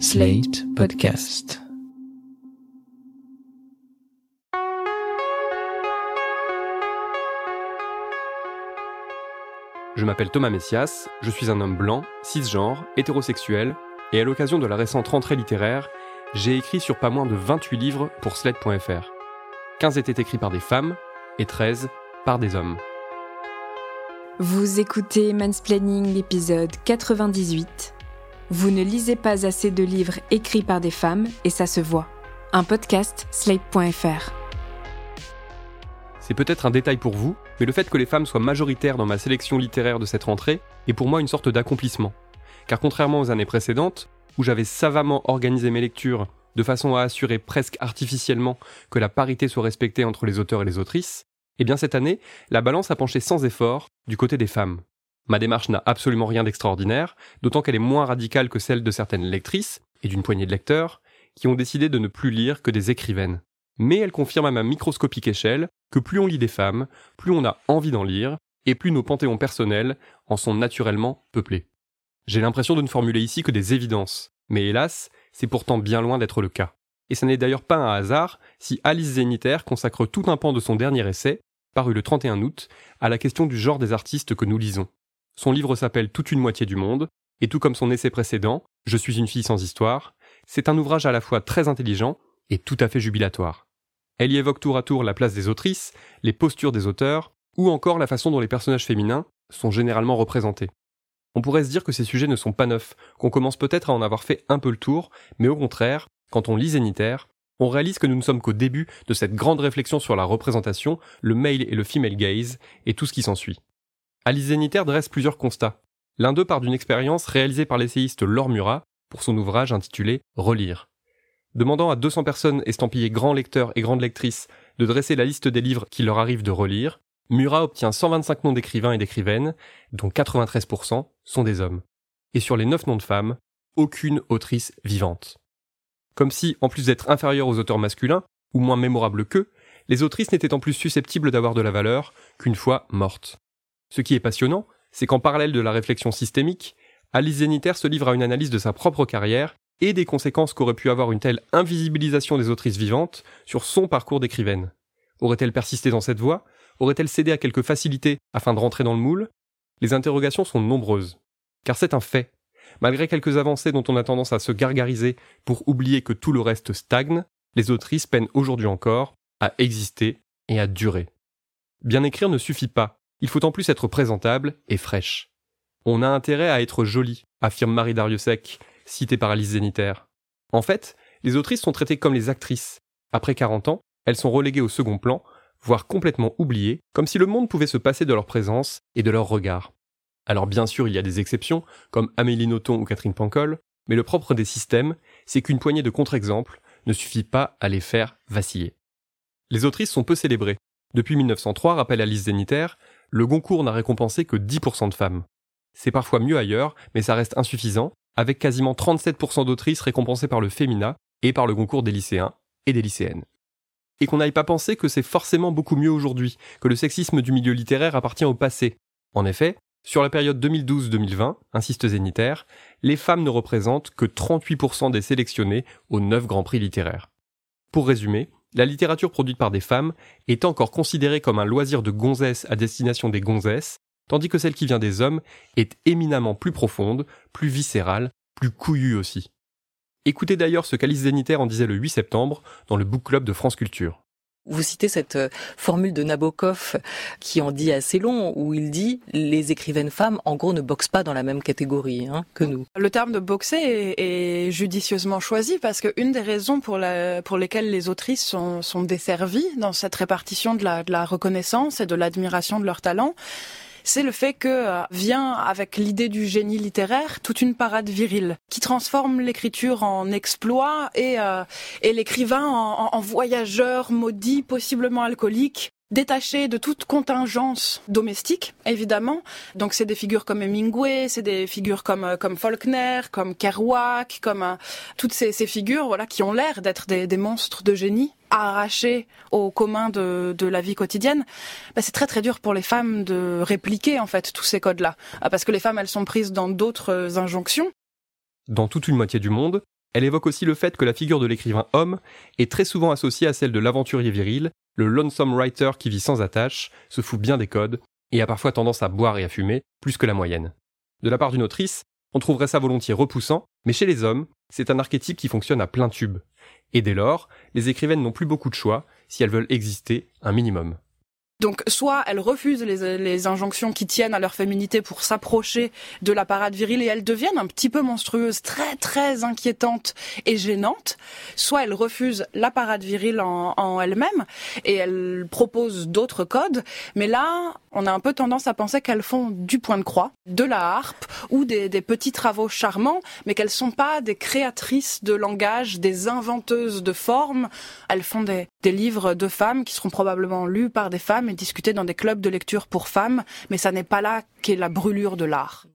Slate Podcast. Je m'appelle Thomas Messias, je suis un homme blanc, cisgenre, hétérosexuel, et à l'occasion de la récente rentrée littéraire, j'ai écrit sur pas moins de 28 livres pour Slate.fr. 15 étaient écrits par des femmes et 13 par des hommes. Vous écoutez Mansplaining l'épisode 98. Vous ne lisez pas assez de livres écrits par des femmes et ça se voit. Un podcast slate.fr. C'est peut-être un détail pour vous, mais le fait que les femmes soient majoritaires dans ma sélection littéraire de cette rentrée est pour moi une sorte d'accomplissement. Car contrairement aux années précédentes, où j'avais savamment organisé mes lectures de façon à assurer presque artificiellement que la parité soit respectée entre les auteurs et les autrices, eh bien cette année, la balance a penché sans effort du côté des femmes. Ma démarche n'a absolument rien d'extraordinaire, d'autant qu'elle est moins radicale que celle de certaines lectrices, et d'une poignée de lecteurs, qui ont décidé de ne plus lire que des écrivaines. Mais elle confirme à ma microscopique échelle que plus on lit des femmes, plus on a envie d'en lire, et plus nos panthéons personnels en sont naturellement peuplés. J'ai l'impression de ne formuler ici que des évidences, mais hélas, c'est pourtant bien loin d'être le cas. Et ce n'est d'ailleurs pas un hasard si Alice Zéniter consacre tout un pan de son dernier essai, paru le 31 août, à la question du genre des artistes que nous lisons. Son livre s'appelle Toute une moitié du monde, et tout comme son essai précédent, Je suis une fille sans histoire, c'est un ouvrage à la fois très intelligent et tout à fait jubilatoire. Elle y évoque tour à tour la place des autrices, les postures des auteurs, ou encore la façon dont les personnages féminins sont généralement représentés. On pourrait se dire que ces sujets ne sont pas neufs, qu'on commence peut-être à en avoir fait un peu le tour, mais au contraire, quand on lit Zénitaire, on réalise que nous ne sommes qu'au début de cette grande réflexion sur la représentation, le male et le female gaze, et tout ce qui s'ensuit. Alice Zénitaire dresse plusieurs constats. L'un d'eux part d'une expérience réalisée par l'essayiste Laure Murat pour son ouvrage intitulé Relire. Demandant à 200 personnes estampillées grands lecteurs et grandes lectrices de dresser la liste des livres qu'il leur arrive de relire, Murat obtient 125 noms d'écrivains et d'écrivaines, dont 93% sont des hommes. Et sur les 9 noms de femmes, aucune autrice vivante. Comme si, en plus d'être inférieures aux auteurs masculins, ou moins mémorables qu'eux, les autrices n'étaient en plus susceptibles d'avoir de la valeur qu'une fois mortes. Ce qui est passionnant, c'est qu'en parallèle de la réflexion systémique, Alice Zéniter se livre à une analyse de sa propre carrière et des conséquences qu'aurait pu avoir une telle invisibilisation des autrices vivantes sur son parcours d'écrivaine. Aurait-elle persisté dans cette voie? Aurait-elle cédé à quelques facilités afin de rentrer dans le moule? Les interrogations sont nombreuses. Car c'est un fait. Malgré quelques avancées dont on a tendance à se gargariser pour oublier que tout le reste stagne, les autrices peinent aujourd'hui encore à exister et à durer. Bien écrire ne suffit pas, il faut en plus être présentable et fraîche. On a intérêt à être jolie, affirme Marie Dariussec, citée par Alice Zénitaire. En fait, les autrices sont traitées comme les actrices. Après 40 ans, elles sont reléguées au second plan, voire complètement oubliées, comme si le monde pouvait se passer de leur présence et de leur regard. Alors bien sûr, il y a des exceptions, comme Amélie Nothomb ou Catherine Pancol, mais le propre des systèmes, c'est qu'une poignée de contre-exemples ne suffit pas à les faire vaciller. Les autrices sont peu célébrées. Depuis 1903, rappelle Alice Zénitaire, le Goncourt n'a récompensé que 10% de femmes. C'est parfois mieux ailleurs, mais ça reste insuffisant, avec quasiment 37% d'autrices récompensées par le féminin et par le Goncourt des lycéens et des lycéennes. Et qu'on n'aille pas penser que c'est forcément beaucoup mieux aujourd'hui, que le sexisme du milieu littéraire appartient au passé. En effet, sur la période 2012-2020, insiste Zénitaire, les femmes ne représentent que 38% des sélectionnés aux 9 grands prix littéraires. Pour résumer, la littérature produite par des femmes est encore considérée comme un loisir de gonzesse à destination des gonzesses, tandis que celle qui vient des hommes est éminemment plus profonde, plus viscérale, plus couillue aussi. Écoutez d'ailleurs ce qu'Alice Zénitaire en disait le 8 septembre dans le Book Club de France Culture. Vous citez cette euh, formule de Nabokov qui en dit assez long, où il dit les écrivaines femmes, en gros, ne boxent pas dans la même catégorie hein, que nous. Le terme de boxer est, judicieusement choisi parce qu'une des raisons pour, la, pour lesquelles les autrices sont, sont desservies dans cette répartition de la, de la reconnaissance et de l'admiration de leur talent, c'est le fait que euh, vient avec l'idée du génie littéraire toute une parade virile qui transforme l'écriture en exploit et, euh, et l'écrivain en, voyageur maudit, possiblement alcoolique, détaché de toute contingence domestique, évidemment. Donc c'est des figures comme Hemingway, c'est des figures comme euh, comme Faulkner, comme Kerouac, comme toutes ces, figures voilà qui ont l'air d'être des, monstres de génie arrachés au commun de, la vie quotidienne, bah, c'est très très dur pour les femmes de répliquer en fait tous ces codes-là, ah, parce que les femmes elles sont prises dans d'autres injonctions. Dans toute une moitié du monde, Elle évoque aussi le fait que la figure de l'écrivain homme est très souvent associée à celle de l'aventurier viril, le lonesome writer qui vit sans attache, se fout bien des codes, et a parfois tendance à boire et à fumer, plus que la moyenne. De la part d'une autrice, on trouverait ça volontiers repoussant, mais chez les hommes, c'est un archétype qui fonctionne à plein tube. Et dès lors, les écrivaines n'ont plus beaucoup de choix si elles veulent exister un minimum. Donc soit elles refusent les, les, injonctions qui tiennent à leur féminité pour s'approcher de la parade virile et elles deviennent un petit peu monstrueuses, très très inquiétantes et gênantes, soit elles refusent la parade virile en, en elles-mêmes et elles proposent d'autres codes, mais là on a un peu tendance à penser qu'elles font du point de croix, de la harpe ou des, des petits travaux charmants, mais qu'elles sont pas des créatrices de langage, des inventeuses de formes, elles font des, des livres de femmes qui seront probablement lus par des femmes et discutés dans des clubs de lecture pour femmes, mais ça n'est pas là qu'est la brûlure de l'art.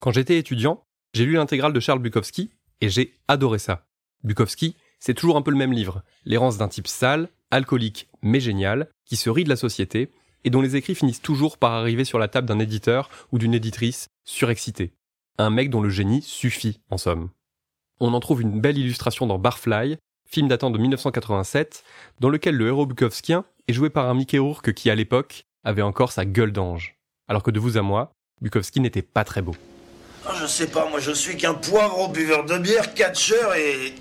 Quand j'étais étudiant, j'ai lu l'intégrale de Charles Bukowski et j'ai adoré ça. Bukowski, c'est toujours un peu le même livre, l'errance d'un type sale, alcoolique mais génial, qui se rit de la société et dont les écrits finissent toujours par arriver sur la table d'un éditeur ou d'une éditrice surexcité. Un mec dont le génie suffit, en somme. On en trouve une belle illustration dans Barfly, film datant de 1987, dans lequel le héros bukowskien est joué par un Mickey Rourke qui, à l'époque, avait encore sa gueule d'ange. Alors que de vous à moi, Bukowski n'était pas très beau. Oh, je sais pas, moi je suis qu'un poivre buveur de bière, catcheur et.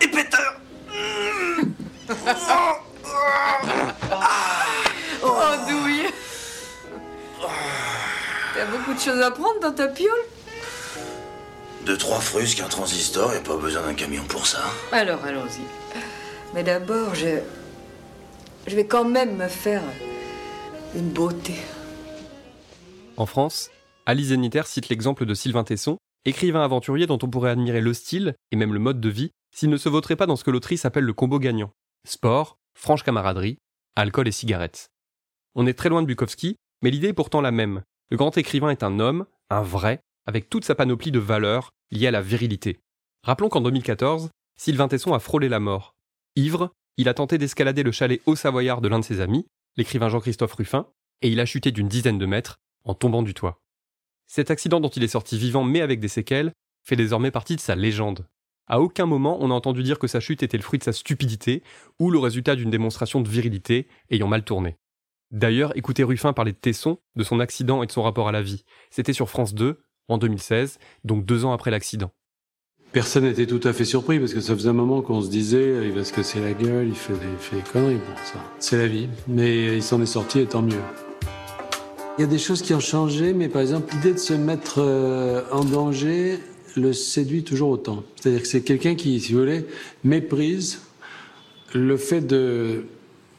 et péteur mmh. Oh, douille T'as beaucoup de choses à prendre dans ta piole Deux, trois frusques, un transistor, et pas besoin d'un camion pour ça. Alors, allons-y. Mais d'abord, je. Je vais quand même me faire une beauté. En France, Alice Zeniter cite l'exemple de Sylvain Tesson, écrivain aventurier dont on pourrait admirer le style et même le mode de vie s'il ne se vautrait pas dans ce que l'autrice appelle le combo gagnant. Sport, franche camaraderie, alcool et cigarettes. On est très loin de Bukowski, mais l'idée est pourtant la même. Le grand écrivain est un homme, un vrai, avec toute sa panoplie de valeurs liées à la virilité. Rappelons qu'en 2014, Sylvain Tesson a frôlé la mort. Ivre, il a tenté d'escalader le chalet haut-savoyard de l'un de ses amis, l'écrivain Jean-Christophe Ruffin, et il a chuté d'une dizaine de mètres en tombant du toit. Cet accident dont il est sorti vivant mais avec des séquelles fait désormais partie de sa légende. À aucun moment on n'a entendu dire que sa chute était le fruit de sa stupidité ou le résultat d'une démonstration de virilité ayant mal tourné. D'ailleurs, écoutez Ruffin parler de Tesson, de son accident et de son rapport à la vie. C'était sur France 2, en 2016, donc deux ans après l'accident. Personne n'était tout à fait surpris parce que ça faisait un moment qu'on se disait il va se casser la gueule, il fait des, il fait des conneries. Bon, ça, c'est la vie. Mais il s'en est sorti et tant mieux. Il y a des choses qui ont changé, mais par exemple, l'idée de se mettre euh, en danger le séduit toujours autant. C'est-à-dire que c'est quelqu'un qui, si vous voulez, méprise le fait de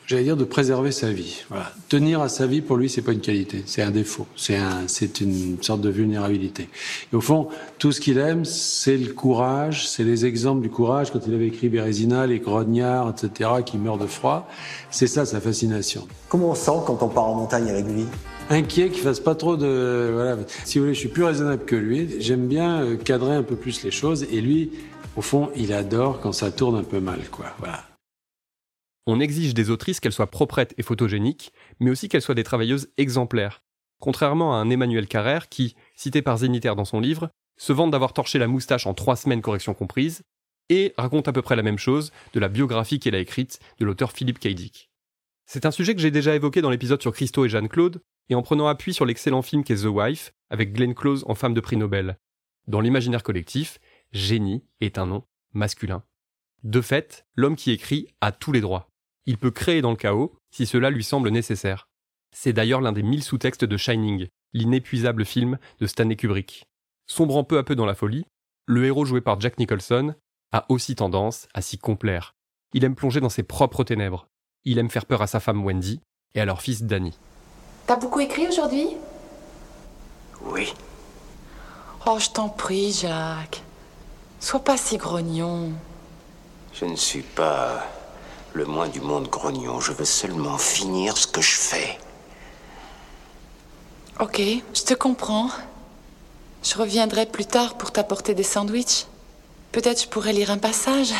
j'allais dire, de préserver sa vie. Voilà. Tenir à sa vie, pour lui, c'est pas une qualité, c'est un défaut, c'est un, c'est une sorte de vulnérabilité. Et au fond, tout ce qu'il aime, c'est le courage, c'est les exemples du courage. Quand il avait écrit Bérésina, les grognards, etc., qui meurent de froid, c'est ça sa fascination. Comment on sent quand on part en montagne avec lui? Inquiet qu'il fasse pas trop de, voilà. Si vous voulez, je suis plus raisonnable que lui. J'aime bien euh, cadrer un peu plus les choses. Et lui, au fond, il adore quand ça tourne un peu mal, quoi. Voilà. On exige des autrices qu'elles soient proprettes et photogéniques, mais aussi qu'elles soient des travailleuses exemplaires. Contrairement à un Emmanuel Carrère qui, cité par Zénitaire dans son livre, se vante d'avoir torché la moustache en trois semaines correction comprise, et raconte à peu près la même chose de la biographie qu'elle a écrite de l'auteur Philippe K. Dick. C'est un sujet que j'ai déjà évoqué dans l'épisode sur Christo et Jeanne-Claude, et en prenant appui sur l'excellent film qu'est The Wife, avec Glenn Close en femme de prix Nobel. Dans l'imaginaire collectif, génie est un nom masculin. De fait, l'homme qui écrit a tous les droits. Il peut créer dans le chaos si cela lui semble nécessaire. C'est d'ailleurs l'un des mille sous-textes de Shining, l'inépuisable film de Stanley Kubrick. Sombrant peu à peu dans la folie, le héros joué par Jack Nicholson a aussi tendance à s'y complaire. Il aime plonger dans ses propres ténèbres. Il aime faire peur à sa femme Wendy et à leur fils Danny. T'as beaucoup écrit aujourd'hui? Oui. Oh, je t'en prie, Jacques. Sois pas si grognon. Je ne suis pas le moins du monde grognon. Je veux seulement finir ce que je fais. Ok, je te comprends. Je reviendrai plus tard pour t'apporter des sandwichs. Peut-être je pourrais lire un passage.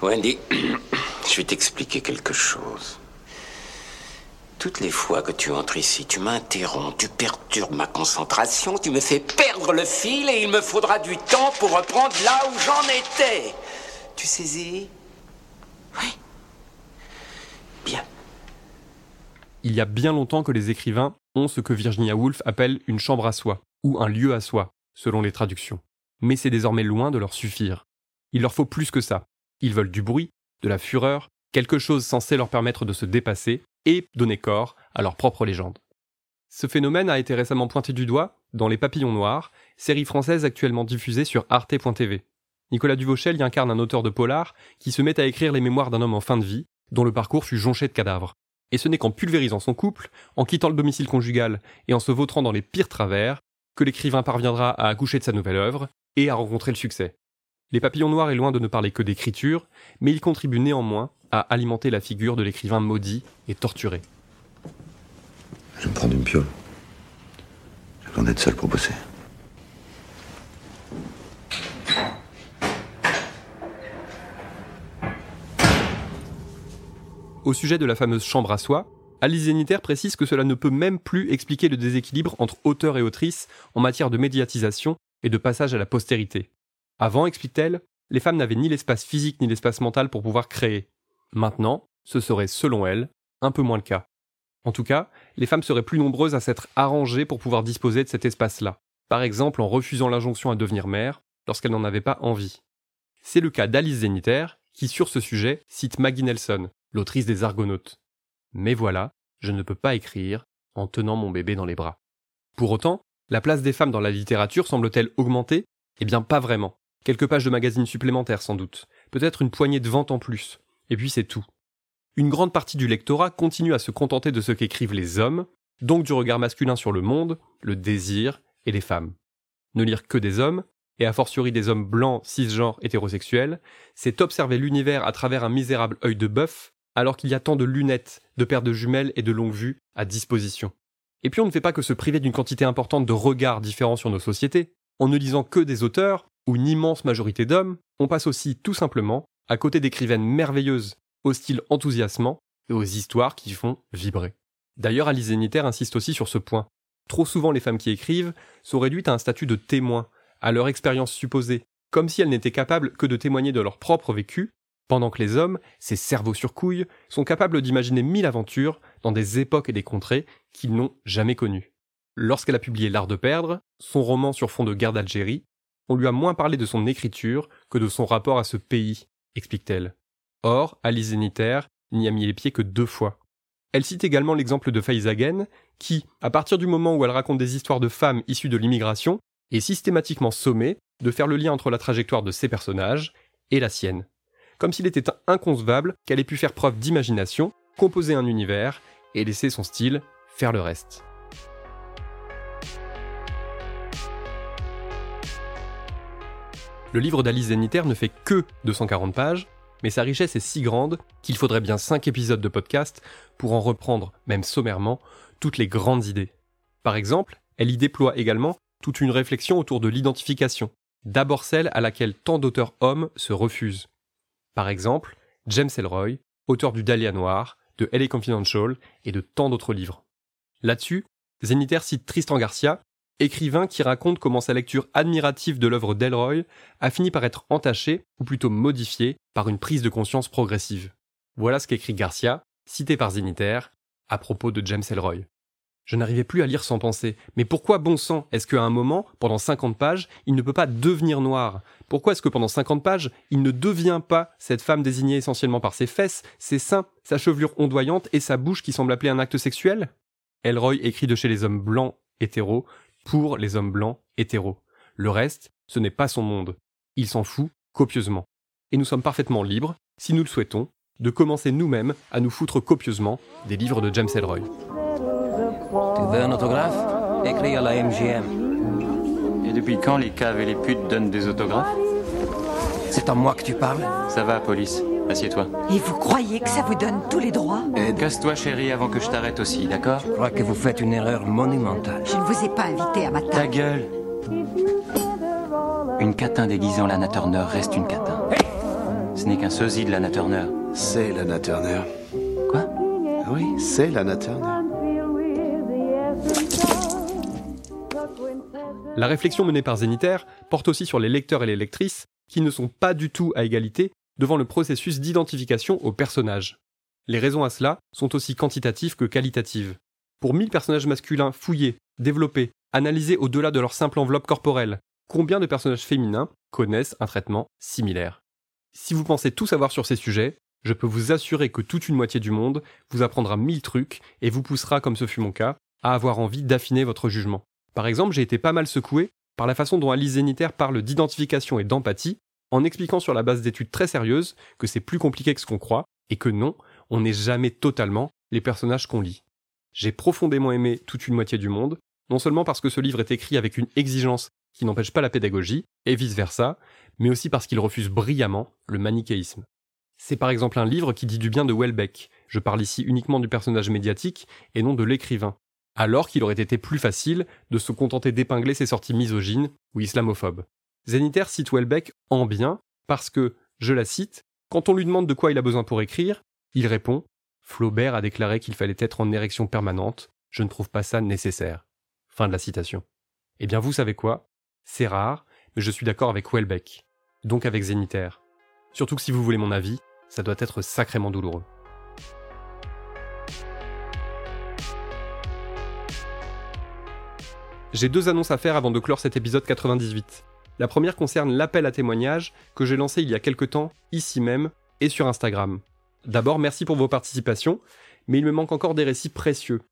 Wendy, je vais t'expliquer quelque chose. Toutes les fois que tu entres ici, tu m'interromps, tu perturbes ma concentration, tu me fais perdre le fil et il me faudra du temps pour reprendre là où j'en étais. Tu saisis Oui. Bien. Il y a bien longtemps que les écrivains ont ce que Virginia Woolf appelle une chambre à soi, ou un lieu à soi, selon les traductions. Mais c'est désormais loin de leur suffire. Il leur faut plus que ça. Ils veulent du bruit, de la fureur, quelque chose censé leur permettre de se dépasser et donner corps à leur propre légende. Ce phénomène a été récemment pointé du doigt dans Les Papillons Noirs, série française actuellement diffusée sur arte.tv. Nicolas Duvauchel y incarne un auteur de polar qui se met à écrire les mémoires d'un homme en fin de vie, dont le parcours fut jonché de cadavres. Et ce n'est qu'en pulvérisant son couple, en quittant le domicile conjugal et en se vautrant dans les pires travers, que l'écrivain parviendra à accoucher de sa nouvelle œuvre et à rencontrer le succès. Les Papillons Noirs est loin de ne parler que d'écriture, mais il contribue néanmoins à alimenter la figure de l'écrivain maudit et torturé. Je vais me prendre une piole. J'ai besoin d'être seul pour bosser. Au sujet de la fameuse chambre à soi, Alice Zéniter précise que cela ne peut même plus expliquer le déséquilibre entre auteur et autrice en matière de médiatisation et de passage à la postérité. Avant, explique-t-elle, les femmes n'avaient ni l'espace physique ni l'espace mental pour pouvoir créer. Maintenant, ce serait, selon elle, un peu moins le cas. En tout cas, les femmes seraient plus nombreuses à s'être arrangées pour pouvoir disposer de cet espace-là, par exemple en refusant l'injonction à devenir mère lorsqu'elles n'en avaient pas envie. C'est le cas d'Alice Zéniter, qui sur ce sujet cite Maggie Nelson, l'autrice des Argonautes. Mais voilà, je ne peux pas écrire en tenant mon bébé dans les bras. Pour autant, la place des femmes dans la littérature semble-t-elle augmenter Eh bien pas vraiment. Quelques pages de magazines supplémentaires sans doute, peut-être une poignée de ventes en plus, et puis c'est tout. Une grande partie du lectorat continue à se contenter de ce qu'écrivent les hommes, donc du regard masculin sur le monde, le désir et les femmes. Ne lire que des hommes, et a fortiori des hommes blancs, cisgenres, hétérosexuels, c'est observer l'univers à travers un misérable œil de bœuf, alors qu'il y a tant de lunettes, de paires de jumelles et de longues vues à disposition. Et puis on ne fait pas que se priver d'une quantité importante de regards différents sur nos sociétés. En ne lisant que des auteurs, ou une immense majorité d'hommes, on passe aussi tout simplement à côté d'écrivaines merveilleuses, au style enthousiasmant et aux histoires qui font vibrer. D'ailleurs, Alice Zéniter insiste aussi sur ce point. Trop souvent, les femmes qui écrivent sont réduites à un statut de témoin, à leur expérience supposée, comme si elles n'étaient capables que de témoigner de leur propre vécu, pendant que les hommes, ces cerveaux sur couilles, sont capables d'imaginer mille aventures dans des époques et des contrées qu'ils n'ont jamais connues. Lorsqu'elle a publié L'Art de perdre, son roman sur fond de guerre d'Algérie, on lui a moins parlé de son écriture que de son rapport à ce pays, explique-t-elle. Or, Alice Zeniter n'y a mis les pieds que deux fois. Elle cite également l'exemple de Faizagen, qui, à partir du moment où elle raconte des histoires de femmes issues de l'immigration, est systématiquement sommée de faire le lien entre la trajectoire de ses personnages et la sienne. Comme s'il était inconcevable qu'elle ait pu faire preuve d'imagination, composer un univers et laisser son style faire le reste. Le livre d'Alice Zeniter ne fait que 240 pages, mais sa richesse est si grande qu'il faudrait bien 5 épisodes de podcast pour en reprendre, même sommairement, toutes les grandes idées. Par exemple, elle y déploie également toute une réflexion autour de l'identification, d'abord celle à laquelle tant d'auteurs hommes se refusent. Par exemple, James Elroy, auteur du Dahlia Noir, de LA Confidential et de tant d'autres livres. Là-dessus, Zeniter cite Tristan Garcia, écrivain qui raconte comment sa lecture admirative de l'œuvre d'Elroy a fini par être entachée, ou plutôt modifiée, par une prise de conscience progressive. Voilà ce qu'écrit Garcia, cité par Zeniter, à propos de James Elroy. Je n'arrivais plus à lire sans penser. Mais pourquoi, bon sang, est-ce qu'à un moment, pendant 50 pages, il ne peut pas devenir noir? Pourquoi est-ce que pendant 50 pages, il ne devient pas cette femme désignée essentiellement par ses fesses, ses seins, sa chevelure ondoyante et sa bouche qui semble appeler un acte sexuel? Elroy écrit de chez les hommes blancs hétéros pour les hommes blancs hétéros. Le reste, ce n'est pas son monde. Il s'en fout copieusement. Et nous sommes parfaitement libres, si nous le souhaitons, de commencer nous-mêmes à nous foutre copieusement des livres de James Elroy. Tu veux un autographe? Écris à la MGM. Et depuis quand les caves et les putes donnent des autographes? C'est à moi que tu parles Ça va, police. Assieds-toi. Et vous croyez que ça vous donne tous les droits? Casse-toi, chérie, avant que je t'arrête aussi, d'accord? Je crois que vous faites une erreur monumentale. Je ne vous ai pas invité à ma table. Ta gueule Une catin déguisée en Lana Turner reste une catin. Ce n'est qu'un sosie de Lana Turner. C'est Lana Turner. Quoi? Ah oui, c'est Lana Turner. La réflexion menée par Zénitaire porte aussi sur les lecteurs et les lectrices qui ne sont pas du tout à égalité devant le processus d'identification aux personnages. Les raisons à cela sont aussi quantitatives que qualitatives. Pour 1000 personnages masculins fouillés, développés, analysés au-delà de leur simple enveloppe corporelle, combien de personnages féminins connaissent un traitement similaire? Si vous pensez tout savoir sur ces sujets, je peux vous assurer que toute une moitié du monde vous apprendra mille trucs et vous poussera, comme ce fut mon cas, à avoir envie d'affiner votre jugement. Par exemple, j'ai été pas mal secoué par la façon dont Alice Zénitaire parle d'identification et d'empathie, en expliquant sur la base d'études très sérieuses que c'est plus compliqué que ce qu'on croit, et que non, on n'est jamais totalement les personnages qu'on lit. J'ai profondément aimé toute une moitié du monde, non seulement parce que ce livre est écrit avec une exigence qui n'empêche pas la pédagogie, et vice-versa, mais aussi parce qu'il refuse brillamment le manichéisme. C'est par exemple un livre qui dit du bien de Welbeck, je parle ici uniquement du personnage médiatique et non de l'écrivain, alors qu'il aurait été plus facile de se contenter d'épingler ses sorties misogynes ou islamophobes. Zeniter cite Welbeck en bien parce que, je la cite, quand on lui demande de quoi il a besoin pour écrire, il répond Flaubert a déclaré qu'il fallait être en érection permanente, je ne trouve pas ça nécessaire. Fin de la citation. Eh bien, vous savez quoi? C'est rare, mais je suis d'accord avec Welbeck, donc avec Zénitaire. Surtout que si vous voulez mon avis, ça doit être sacrément douloureux. J'ai deux annonces à faire avant de clore cet épisode 98. La première concerne l'appel à témoignages que j'ai lancé il y a quelque temps, ici même, et sur Instagram. D'abord, merci pour vos participations, mais il me manque encore des récits précieux.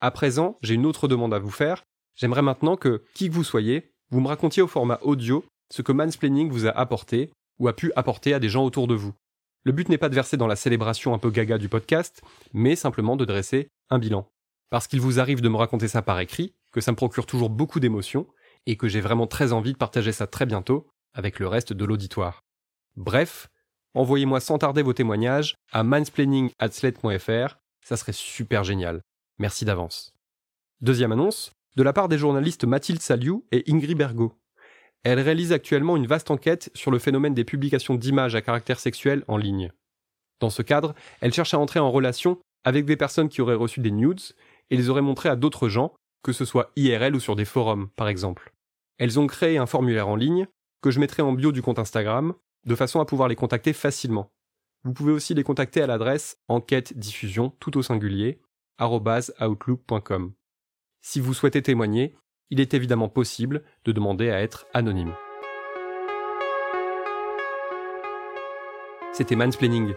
À présent, j'ai une autre demande à vous faire. J'aimerais maintenant que, qui que vous soyez, vous me racontiez au format audio ce que Mansplaining vous a apporté ou a pu apporter à des gens autour de vous. Le but n'est pas de verser dans la célébration un peu gaga du podcast, mais simplement de dresser un bilan. Parce qu'il vous arrive de me raconter ça par écrit, que ça me procure toujours beaucoup d'émotions, et que j'ai vraiment très envie de partager ça très bientôt avec le reste de l'auditoire. Bref, envoyez-moi sans tarder vos témoignages à mansplaining.slate.fr, ça serait super génial. Merci d'avance. Deuxième annonce, de la part des journalistes Mathilde Saliou et Ingrid Bergot. Elles réalisent actuellement une vaste enquête sur le phénomène des publications d'images à caractère sexuel en ligne. Dans ce cadre, elles cherchent à entrer en relation avec des personnes qui auraient reçu des nudes et les auraient montrées à d'autres gens, que ce soit IRL ou sur des forums, par exemple. Elles ont créé un formulaire en ligne que je mettrai en bio du compte Instagram, de façon à pouvoir les contacter facilement. Vous pouvez aussi les contacter à l'adresse enquête diffusion tout au singulier outlook.com. Si vous souhaitez témoigner, il est évidemment possible de demander à être anonyme. C'était Mansplaining.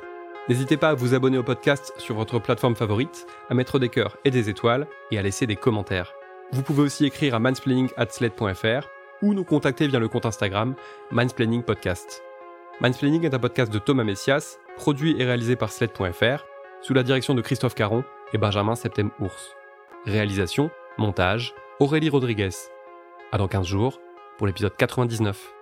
N'hésitez pas à vous abonner au podcast sur votre plateforme favorite, à mettre des cœurs et des étoiles et à laisser des commentaires. Vous pouvez aussi écrire à mansplaining.sled.fr ou nous contacter via le compte Instagram Mansplaining Podcast. Mansplaining est un podcast de Thomas Messias, produit et réalisé par sled.fr, sous la direction de Christophe Caron et Benjamin Septem-Ours. Réalisation, montage, Aurélie Rodriguez. À dans 15 jours pour l'épisode 99.